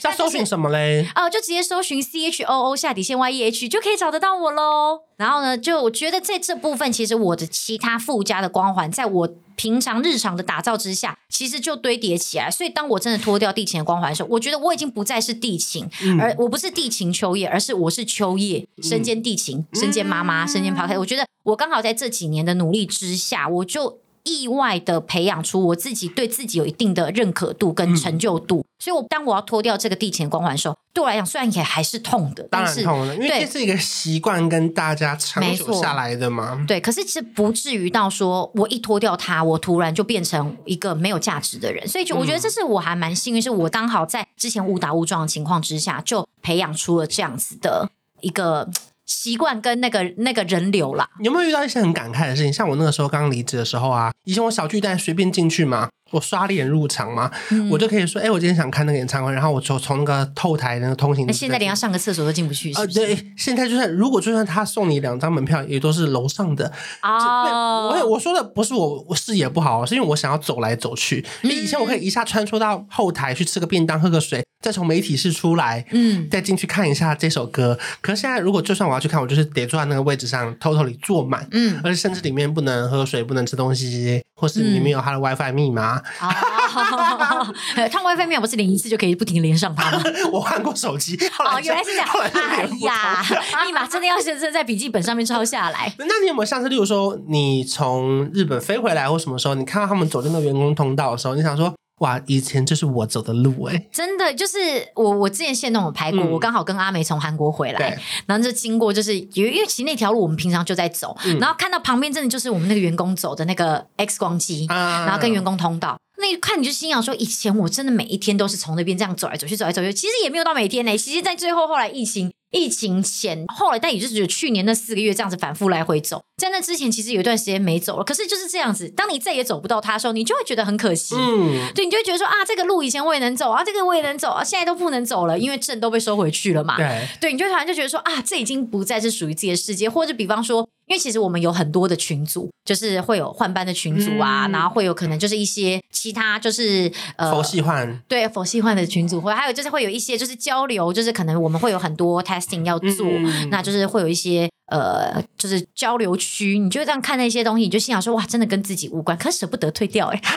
要搜寻什么嘞？哦、呃，就直接搜寻 C H O O 下底线 Y E H 就可以找得到我喽。然后呢，就我觉得在这部分，其实我的其他附加的光环，在我平常日常的打造之下，其实就堆叠起来。所以当我真的脱掉地勤的光环的时候，我觉得我已经不再是地勤，嗯、而我不是地勤秋叶，而是我是秋叶身兼地勤，身兼妈妈，身兼 Podcast。我觉得我刚好在这几年的努力之下，我就。意外的培养出我自己对自己有一定的认可度跟成就度，嗯、所以我当我要脱掉这个地勤光环的时候，对我来讲虽然也还是痛的，当然痛了，因为这是一个习惯跟大家长久下来的嘛。对，可是其实不至于到说我一脱掉它，我突然就变成一个没有价值的人。所以就我觉得这是我还蛮幸运，是我刚好在之前误打误撞的情况之下，就培养出了这样子的一个。习惯跟那个那个人流啦，有没有遇到一些很感慨的事情？像我那个时候刚离职的时候啊，以前我小巨蛋随便进去嘛。我刷脸入场嘛，嗯、我就可以说，哎、欸，我今天想看那个演唱会，然后我就从那个后台那个通行。那现在连要上个厕所都进不去是不是？呃，对，现在就算如果就算他送你两张门票，也都是楼上的。哦，我我说的不是我我视野不好，是因为我想要走来走去。因为、以前我可以一下穿梭到后台去吃个便当、喝个水，再从媒体室出来，嗯，再进去看一下这首歌。可是现在如果就算我要去看，我就是得坐在那个位置上，偷偷里坐满，嗯，而且甚至里面不能喝水，不能吃东西，或是你没有他的 WiFi 密码。哦，他 WiFi 密码不是连一次就可以不停连上他吗？我换过手机，哦，原来是这样。哎呀，密码真的要先在在笔记本上面抄下来。那你有没有上次，例如说，你从日本飞回来或什么时候，你看到他们走进那个员工通道的时候，你想说，哇，以前就是我走的路哎、欸，真的就是我我之前现那种拍过，嗯、我刚好跟阿梅从韩国回来，对然后就经过，就是因为因为其实那条路我们平常就在走，嗯、然后看到旁边真的就是我们那个员工走的那个 X 光机，啊、然后跟员工通道。那一看你就心想说，以前我真的每一天都是从那边这样走来走去，走来走去，其实也没有到每天呢。其实，在最后后来疫情。疫情前，后来，但也就是去年那四个月这样子反复来回走，在那之前其实有一段时间没走了。可是就是这样子，当你再也走不到它的时候，你就会觉得很可惜。嗯，对，你就会觉得说啊，这个路以前我也能走啊，这个我也能走啊，现在都不能走了，因为证都被收回去了嘛。对，对，你就突然就觉得说啊，这已经不再是属于自己的世界，或者比方说，因为其实我们有很多的群组，就是会有换班的群组啊，嗯、然后会有可能就是一些其他就是呃佛系换，对佛系换的群组，或还有就是会有一些就是交流，就是可能我们会有很多 testing 要做。那就是会有一些呃，就是交流区，你就这样看那些东西，你就心想说哇，真的跟自己无关，可舍不得退掉哎。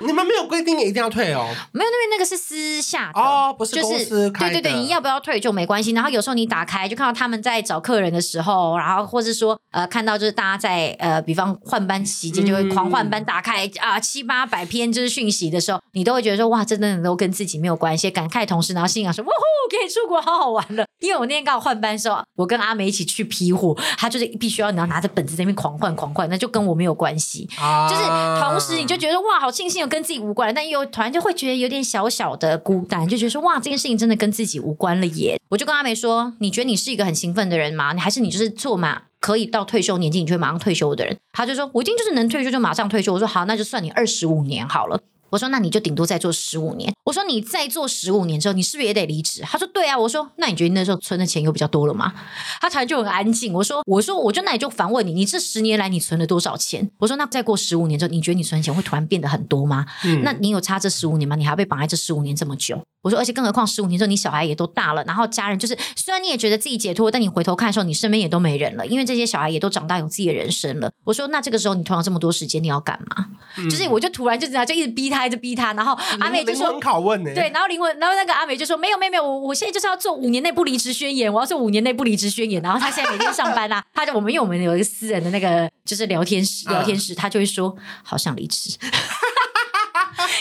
你们没有规定一定要退哦？没有，那边那个是私下的哦，不是公司开的。对对对，你要不要退就没关系。然后有时候你打开就看到他们在找客人的时候，然后或是说呃，看到就是大家在呃，比方换班期间就会狂换班，打开啊、七八百篇就是讯息的时候，你都会觉得说哇，真的都跟自己没有关系，感慨同时，然后心想说哇呼，可以出国，好好玩了。因为我那天刚好换班的时候，我跟阿美一起去批货，他就是必须要你要拿着本子在那边狂换狂换，那就跟我没有关系。啊、就是同时你就觉得哇，好庆幸有跟自己无关，但。又突然就会觉得有点小小的孤单，就觉得说哇，这件事情真的跟自己无关了耶。我就跟阿梅说：“你觉得你是一个很兴奋的人吗？你还是你就是做嘛，可以到退休年纪你就会马上退休的人？”他就说：“我一定就是能退休就马上退休。”我说：“好，那就算你二十五年好了。”我说那你就顶多再做十五年。我说你再做十五年之后，你是不是也得离职？他说对啊。我说那你觉得那时候存的钱又比较多了吗？他突然就很安静。我说我说我就那你就反问你，你这十年来你存了多少钱？我说那再过十五年之后，你觉得你存的钱会突然变得很多吗？嗯、那你有差这十五年吗？你还要被绑在这十五年这么久？我说而且更何况十五年之后你小孩也都大了，然后家人就是虽然你也觉得自己解脱，但你回头看的时候，你身边也都没人了，因为这些小孩也都长大有自己的人生了。我说那这个时候你拖了这么多时间，你要干嘛？嗯、就是我就突然就这样就一直逼他，一直逼他，然后阿美就说拷问呢、欸，对，然后灵魂，然后那个阿美就说没有没有没有，我我现在就是要做五年内不离职宣言，我要做五年内不离职宣言。然后他现在每天上班啊，他就我们因为我们有一个私人的那个就是聊天室，聊天室他就会说好想离职。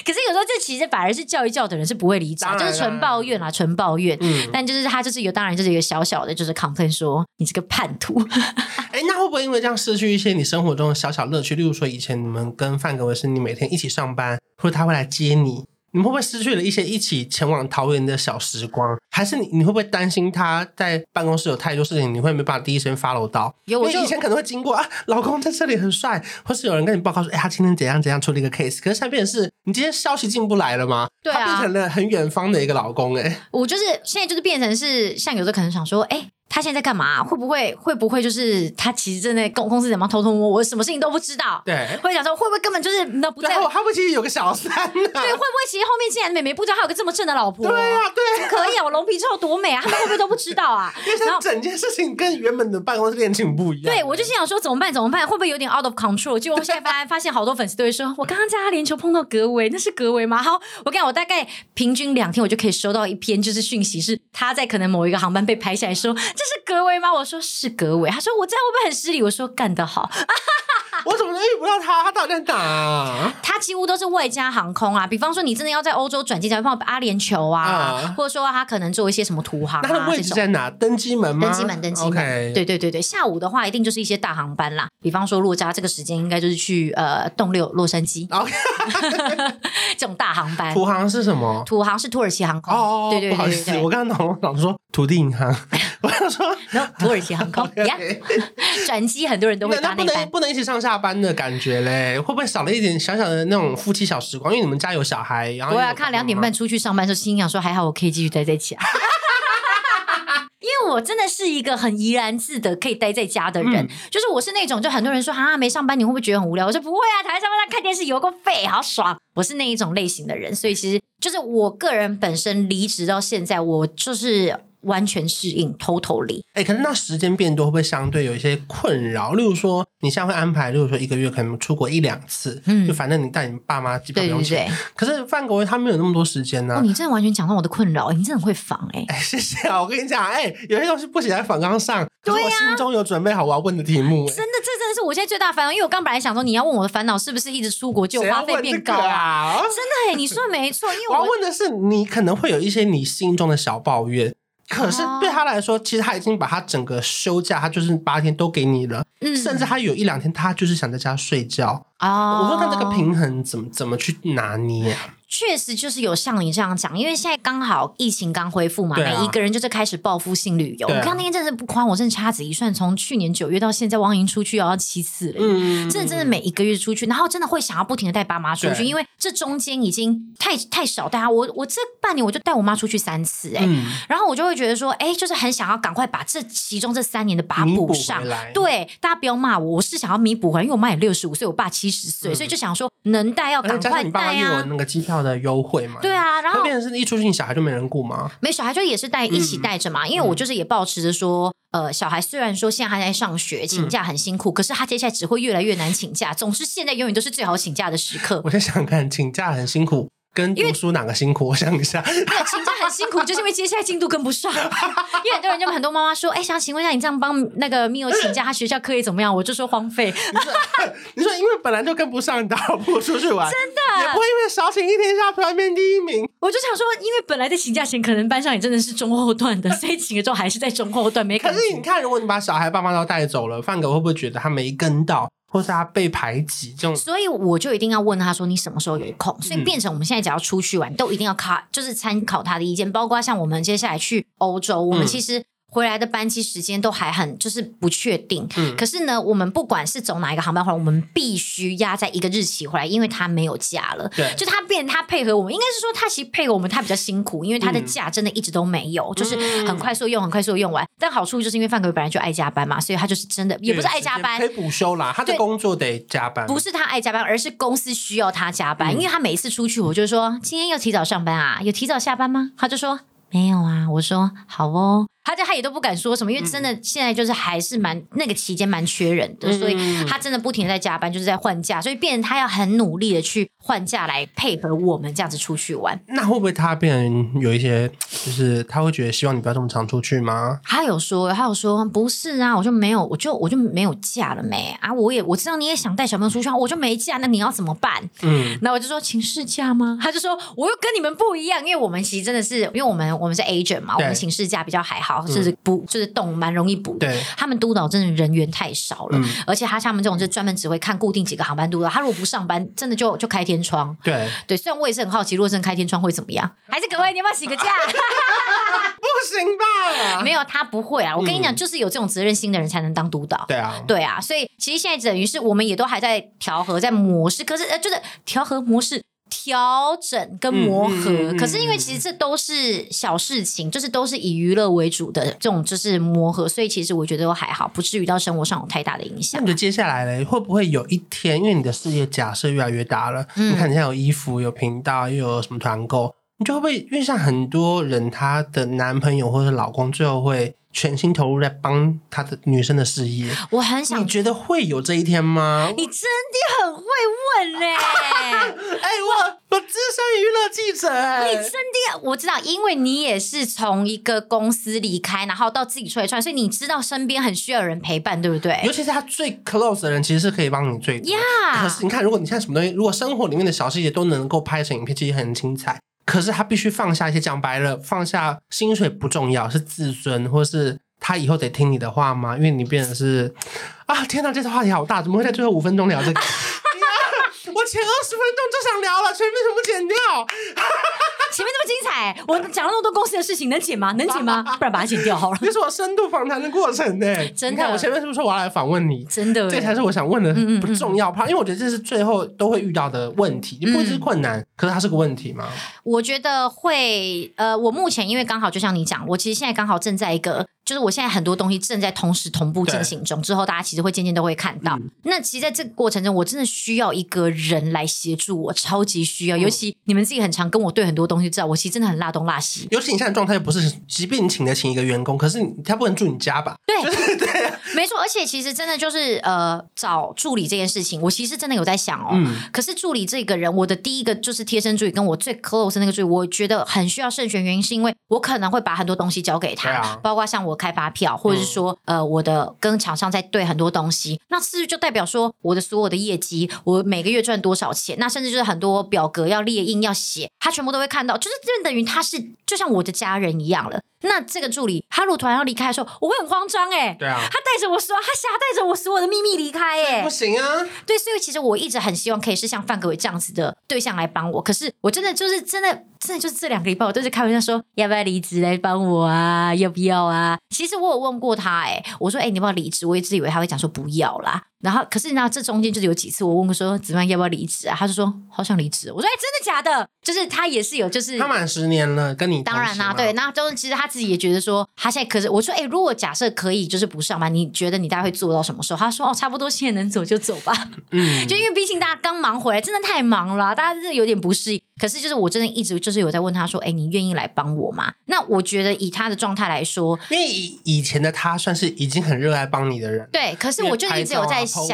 可是有时候这其实反而是叫一叫的人是不会理解，就是纯抱怨啦，纯抱怨。嗯，但就是他就是有，当然就是一个小小的，就是 complain 说你这个叛徒。哎，那会不会因为这样失去一些你生活中的小小乐趣？例如说以前你们跟范格维斯你每天一起上班，或者他会来接你。你们会不会失去了一些一起前往桃园的小时光？还是你你会不会担心他在办公室有太多事情，你会没办法第一时间 follow 到？有，我以前可能会经过啊，老公在这里很帅，或是有人跟你报告说，哎，他今天怎样怎样处理一个 case。可是现在变成是你今天消息进不来了吗？对啊，他变成了很远方的一个老公哎、欸。我就是现在就是变成是像有的可能想说，哎。他现在在干嘛？会不会会不会就是他其实正在公公司怎么偷偷摸摸，我什么事情都不知道？对，会想说会不会根本就是那不在？然后他会不会其实有个小三呢、啊？对，会不会其实后面竟然美眉不知道他有个这么正的老婆？对呀、啊，对、啊，可以啊，我龙皮之后多美啊，他们会不会都不知道啊？然后整件事情跟原本的办公室恋情不一样。对，我就心想说怎么办？怎么办？会不会有点 out of control？结果我现在发现发现好多粉丝都会说，我刚刚在阿联酋碰到格维，那是格维吗？好，我讲，我大概平均两天我就可以收到一篇就是讯息，是他在可能某一个航班被拍下来说这是格维吗？我说是格维，他说我这样会不会很失礼？我说干得好，我怎么能遇不到他？他到底在哪啊？他几乎都是外加航空啊，比方说你真的要在欧洲转机，才会碰到阿联酋啊，嗯、或者说他可能做一些什么土航、啊。那他的位置在哪？登机门吗？登机门，登机对对对对，下午的话一定就是一些大航班啦，比方说洛加这个时间应该就是去呃洞六洛杉矶 这种大航班。土航是什么？土航是土耳其航空。哦，对对对，对，对，对，不好意思，我刚刚脑脑子说土地银行，我想说。土耳其航空 呀，转机很多人都会搭那班，不能不能一起上下班的感觉嘞？会不会少了一点小小的那种夫妻小时光？因为你们家有小孩，然后我要看两点半出去上班的时候，心想说还好我可以继续待在家，因为我真的是一个很怡然自得可以待在家的人。嗯、就是我是那种，就很多人说啊没上班你会不会觉得很无聊？我说不会啊，躺在上班上看电视有个废好爽。我是那一种类型的人，所以其实就是我个人本身离职到现在，我就是。完全适应，totally。哎、欸，可是那时间变多，会不会相对有一些困扰？例如说，你现在会安排，例如说一个月可能出国一两次，嗯，就反正你带你爸妈基本不用钱。对对对。可是范国威他没有那么多时间呢、啊。哦，你真的完全讲到我的困扰，你真的很会防哎、欸。哎、欸，谢谢啊！我跟你讲，哎、欸，有些东西不写在反纲上，可是我心中有准备好我要问的题目、欸。真的，这真的是我现在最大烦恼，因为我刚本来想说你要问我的烦恼是不是一直出国就花费变高啊？真的哎，你说没错，因为我，我要问的是你可能会有一些你心中的小抱怨。可是对他来说，其实他已经把他整个休假，他就是八天都给你了，嗯、甚至他有一两天，他就是想在家睡觉。哦，我说他这个平衡怎么怎么去拿捏啊？确实就是有像你这样讲，因为现在刚好疫情刚恢复嘛，啊、每一个人就是开始报复性旅游。我刚刚那天真的是不夸，我真的掐指一算，从去年九月到现在，王莹出去要七次了。嗯，真的真的每一个月出去，然后真的会想要不停的带爸妈出去，因为这中间已经太太少带他。我我这半年我就带我妈出去三次、欸，哎、嗯，然后我就会觉得说，哎、欸，就是很想要赶快把这其中这三年的把它补上。对，大家不要骂我，我是想要弥补回来，因为我妈也六十五岁，我爸七十岁，嗯、所以就想说能带要赶快带啊。有那个机票的优惠嘛。对啊，然后变成是一出去，你小孩就没人顾吗？没小孩就也是带一起带着嘛，嗯、因为我就是也保持着说，呃，小孩虽然说现在还在上学，请假很辛苦，嗯、可是他接下来只会越来越难请假。总之，现在永远都是最好请假的时刻。我在想看请假很辛苦。跟读书哪个辛苦？我想一下，没有请假很辛苦，就是因为接下来进度跟不上。因为很多人就很多妈妈说，哎，想请问一下，你这样帮那个 Mio 请假，他学校课业怎么样？我就说荒废。你说，你说，因为本来就跟不上，你倒不出去玩，真的也不会因为少请一天假突然变第一名。我就想说，因为本来在请假前，可能班上也真的是中后段的，所以请了之后还是在中后段没。可是你看，如果你把小孩爸妈都带走了，范哥会不会觉得他没跟到？或是他被排挤这种，所以我就一定要问他说，你什么时候有空？所以变成我们现在只要出去玩，都一定要卡，就是参考他的意见。包括像我们接下来去欧洲，我们其实回来的班机时间都还很就是不确定。嗯，可是呢，我们不管是走哪一个航班回来，我们必须压在一个日期回来，因为他没有假了。对，就他变他配合我们，应该是说他其实配合我们，他比较辛苦，因为他的假真的一直都没有，嗯、就是很快速用，很快速用完。但好处就是因为范可本来就爱加班嘛，所以他就是真的也不是爱加班，可以补休啦。他的工作得加班，不是他爱加班，而是公司需要他加班。嗯、因为他每一次出去，我就说今天要提早上班啊，有提早下班吗？他就说没有啊。我说好哦。他就他也都不敢说什么，因为真的现在就是还是蛮那个期间蛮缺人的，所以他真的不停的在加班，就是在换假，所以变成他要很努力的去换假来配合我们这样子出去玩。那会不会他变成有一些，就是他会觉得希望你不要这么常出去吗？他有说，他有说不是啊，我就没有，我就我就没有假了没啊？我也我知道你也想带小朋友出去，我就没假，那你要怎么办？嗯，那我就说请事假吗？他就说我又跟你们不一样，因为我们其实真的是因为我们我们是 agent 嘛，我们请事假比较还好。就是补，就是动蛮容易补。对，他们督导真的人员太少了，嗯、而且他像我们这种就专门只会看固定几个航班督导，他如果不上班，真的就就开天窗。对对，虽然我也是很好奇，如果真的开天窗会怎么样？还是各位你要不要请个假？不行吧？没有，他不会啊！我跟你讲，嗯、就是有这种责任心的人才能当督导。对啊，对啊，所以其实现在等于是我们也都还在调和，在模式，可是呃，就是调和模式。调整跟磨合，可是因为其实这都是小事情，就是都是以娱乐为主的这种就是磨合，所以其实我觉得都还好，不至于到生活上有太大的影响。那你觉得接下来呢，会不会有一天，因为你的事业假设越来越大了，嗯、你看你现在有衣服、有频道，又有什么团购，你就会不会因为像很多人，她的男朋友或者老公最后会。全心投入在帮她的女生的事业，我很想。你觉得会有这一天吗？你真的很会问嘞！哎，我我资深娱乐记者，你真的我知道，因为你也是从一个公司离开，然后到自己出来创业，所以你知道身边很需要人陪伴，对不对？尤其是他最 close 的人，其实是可以帮你最可是你看，如果你现在什么东西，如果生活里面的小细节都能够拍成影片，其实很精彩。可是他必须放下一些，讲白了，放下薪水不重要，是自尊，或是。他以后得听你的话吗？因为你变成是啊！天哪，这次话题好大，怎么会在最后五分钟聊这个？我前二十分钟就想聊了，全为什么剪掉。前面那么精彩，我讲了那么多公司的事情，能剪吗？能剪吗？不然把它剪掉好了。这是我深度访谈的过程呢。真的，你看我前面是不是说我要来访问你？真的，这才是我想问的不重要怕，因为我觉得这是最后都会遇到的问题。你不会是困难，可是它是个问题吗？我觉得会。呃，我目前因为刚好就像你讲，我其实现在刚好正在一个。就是我现在很多东西正在同时同步进行中，之后大家其实会渐渐都会看到。嗯、那其实在这个过程中，我真的需要一个人来协助我，超级需要。嗯、尤其你们自己很常跟我对很多东西，知道我其实真的很辣东辣西。尤其你现在状态又不是，即便你请得请一个员工，可是他不能住你家吧？对、就是、对、啊，没错。而且其实真的就是呃，找助理这件事情，我其实真的有在想哦。嗯、可是助理这个人，我的第一个就是贴身助理，跟我最 close 的那个助理，我觉得很需要慎选，原因是因为我可能会把很多东西交给他，啊、包括像我开发票或者。是说，呃，我的跟厂商在对很多东西，那是不是就代表说我的所有的业绩，我每个月赚多少钱？那甚至就是很多表格要列印要写，他全部都会看到，就是这等于他是就像我的家人一样了。那这个助理，他如果突然要离开的时候，我会很慌张哎、欸。对啊，他带着我说，他瞎带着我所有的秘密离开哎、欸，不行啊。对，所以其实我一直很希望可以是像范格伟这样子的对象来帮我。可是我真的就是真的真的就是这两个礼拜，我都是开玩笑说要不要离职来帮我啊？要不要啊？其实我有问过他哎、欸，我说哎、欸，你要不要离职？我一直以为他会讲说不要啦。然后，可是你知道，这中间就是有几次，我问过说，子曼要不要离职啊？他就说，好想离职。我说，哎，真的假的？就是他也是有，就是他满十年了，跟你当然啦、啊，对。那就是其实他自己也觉得说，他现在可是我说，哎，如果假设可以，就是不上班，你觉得你大概会做到什么时候？他说，哦，差不多现在能走就走吧。嗯，就因为毕竟大家刚忙回来，真的太忙了，大家真的有点不适应。可是就是我真的一直就是有在问他说，哎，你愿意来帮我吗？那我觉得以他的状态来说，因为以以前的他算是已经很热爱帮你的人。对，可是我就一直有在想。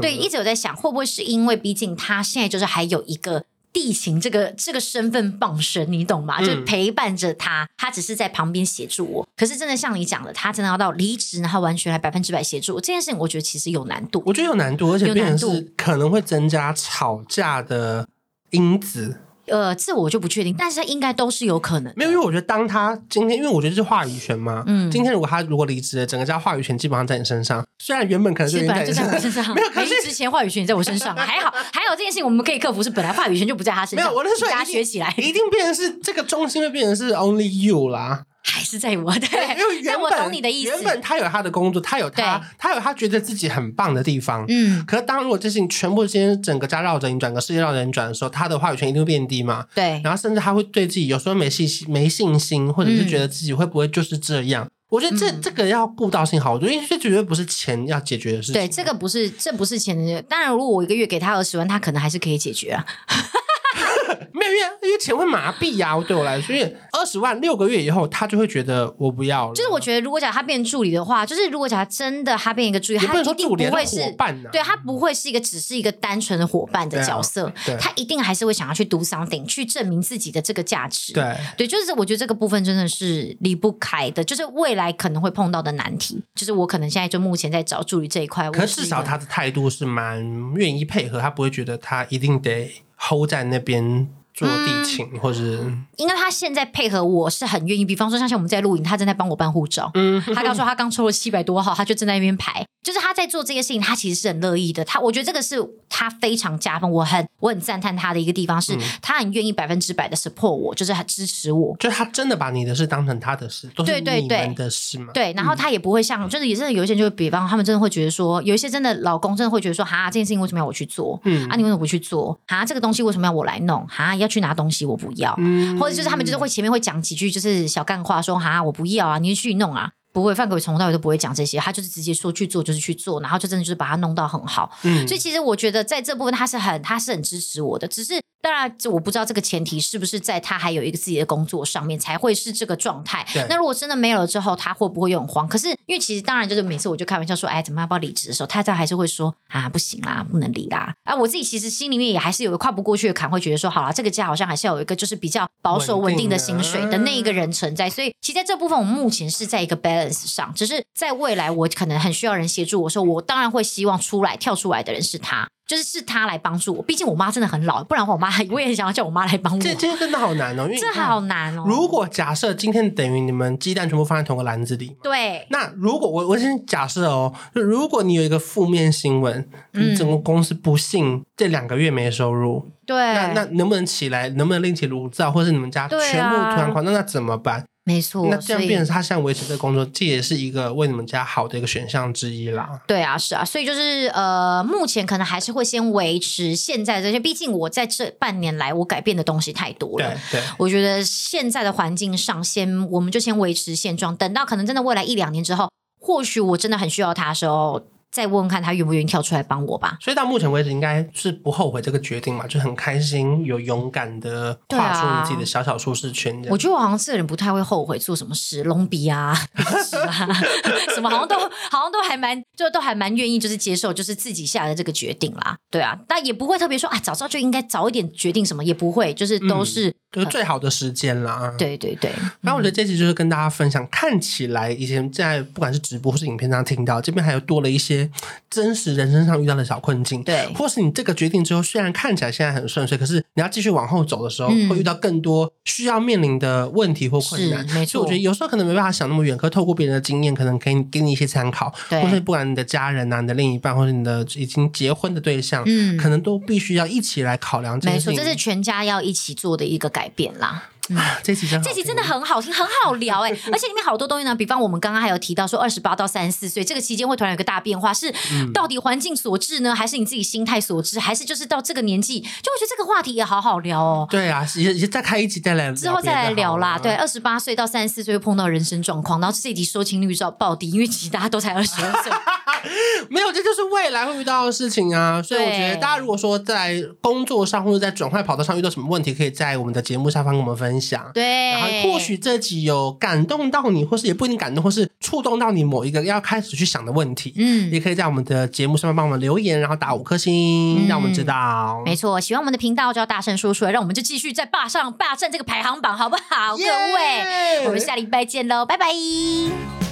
对，一直有在想，会不会是因为毕竟他现在就是还有一个地勤这个这个身份傍身，你懂吗？嗯、就陪伴着他，他只是在旁边协助我。可是真的像你讲的，他真的要到离职，然后完全来百分之百协助我这件事情，我觉得其实有难度。我觉得有难度，而且变成是可能会增加吵架的因子。呃，这我就不确定，但是他应该都是有可能。没有，因为我觉得当他今天，因为我觉得是话语权嘛。嗯。今天如果他如果离职了，整个家话语权基本上在你身上。虽然原本可能是在我身上，没有，可是之前话语权也在我身上，还好，还有这件事情我们可以克服。是本来话语权就不在他身上。没有，我是说大家学起来，一定变成是这个中心会变成是 only you 啦。还是在我对，因为 原本我懂你的意思。原本他有他的工作，他有他，他有他觉得自己很棒的地方。嗯，可是当如果这事情全部今天整个家绕着你转，个世界绕着你转的时候，他的话语权一定会变低嘛？对。然后甚至他会对自己有时候没信心、没信心，或者是觉得自己会不会就是这样？嗯、我觉得这这个要顾到性好多，因为这绝对不是钱要解决的事情。对，这个不是，这不是钱的。当然，如果我一个月给他二十万，他可能还是可以解决啊。没有，因为因为钱会麻痹呀、啊。对我来说，因为二十万六个月以后，他就会觉得我不要了。就是我觉得，如果假如他变助理的话，就是如果假如真的他变一个助理，他一定不会是伙伴、啊、对他不会是一个只是一个单纯的伙伴的角色，啊、他一定还是会想要去 do something 去证明自己的这个价值。对对，就是我觉得这个部分真的是离不开的，就是未来可能会碰到的难题。就是我可能现在就目前在找助理这一块，可是至少他的态度是蛮愿意配合，他不会觉得他一定得 hold 在那边。做地勤，嗯、或者应该他现在配合我是很愿意。比方说，像像我们在录影，他正在帮我办护照。嗯，他刚说他刚抽了七百多号，他就正在那边排。就是他在做这些事情，他其实是很乐意的。他我觉得这个是他非常加分，我很我很赞叹他的一个地方是，他很愿意百分之百的 support 我，就是很支持我。就是他真的把你的事当成他的事，都是你们的事嘛。对，然后他也不会像，就是也是有一些就比方他们真的会觉得说，有一些真的老公真的会觉得说，哈，这件事情为什么要我去做？嗯，啊，你为什么不去做？哈，这个东西为什么要我来弄？哈，要去拿东西我不要，嗯，或者就是他们就是会前面会讲几句就是小干话，说哈我不要啊，你去弄啊。不会，范可伟从头到尾都不会讲这些，他就是直接说去做就是去做，然后就真的就是把它弄到很好。嗯，所以其实我觉得在这部分他是很他是很支持我的，只是当然我不知道这个前提是不是在他还有一个自己的工作上面才会是这个状态。那如果真的没有了之后，他会不会又很慌？可是因为其实当然就是每次我就开玩笑说，哎，怎么样要不要离职的时候，他这还是会说啊不行啦，不能离啦。啊，我自己其实心里面也还是有个跨不过去的坎，会觉得说好了，这个家好像还是要有一个就是比较保守稳定的薪水的那一个人存在。所以其实在这部分我们目前是在一个 balance 上，只是。在未来，我可能很需要人协助我说，我当然会希望出来跳出来的人是他，就是是他来帮助我。毕竟我妈真的很老，不然我妈我也很想要叫我妈来帮我。这这真的好难哦，因为这好难哦。如果假设今天等于你们鸡蛋全部放在同个篮子里，对。那如果我我先假设哦，就如果你有一个负面新闻，你整个公司不幸这两个月没收入，对，那那能不能起来？能不能另起炉灶？或是你们家全部突然垮，那那怎么办？没错，那这样变成他现在维持这个工作，这也是一个为你们家好的一个选项之一啦。对啊，是啊，所以就是呃，目前可能还是会先维持现在这些，毕竟我在这半年来我改变的东西太多了。对，对，我觉得现在的环境上，先我们就先维持现状，等到可能真的未来一两年之后，或许我真的很需要他的时候。再问问看他愿不愿意跳出来帮我吧。所以到目前为止，应该是不后悔这个决定嘛，就很开心，有勇敢的跨出你自己的小小舒适圈。我觉得我好像这个人不太会后悔做什么事，隆鼻啊，是啊，什么好像都好像都还蛮，就都还蛮愿意，就是接受，就是自己下的这个决定啦。对啊，但也不会特别说啊，早知道就应该早一点决定什么，也不会，就是都是。嗯就是最好的时间啦。对对对。那我觉得这期就是跟大家分享，看起来以前在不管是直播或是影片上听到，这边还有多了一些真实人生上遇到的小困境。对。或是你这个决定之后，虽然看起来现在很顺遂，可是你要继续往后走的时候，会遇到更多需要面临的问题或困难。没错。所以我觉得有时候可能没办法想那么远，可透过别人的经验，可能可以给你一些参考。对。或是不管你的家人啊，你的另一半，或者你的已经结婚的对象，嗯，可能都必须要一起来考量这件事情。没错，这是全家要一起做的一个改变啦。嗯、这集真这集真的很好听，很好聊哎、欸，而且里面好多东西呢。比方我们刚刚还有提到说，二十八到三十四岁这个期间会突然有个大变化，是到底环境所致呢，还是你自己心态所致，还是就是到这个年纪，就我觉得这个话题也好好聊哦。对啊，也也再开一集再来，之后再来聊啦。对，二十八岁到三十四岁会碰到人生状况，然后这集收听率要暴跌，因为其实大家都才二十二岁。没有，这就是未来会遇到的事情啊。所以我觉得大家如果说在工作上或者在转换跑道上遇到什么问题，可以在我们的节目下方跟我们分享。对。然后或许这集有感动到你，或是也不一定感动，或是触动到你某一个要开始去想的问题。嗯，也可以在我们的节目上面帮我们留言，然后打五颗星，嗯、让我们知道。没错，喜欢我们的频道就要大声说出来，让我们就继续在霸上霸占这个排行榜，好不好各位，我们下礼拜见喽，拜拜。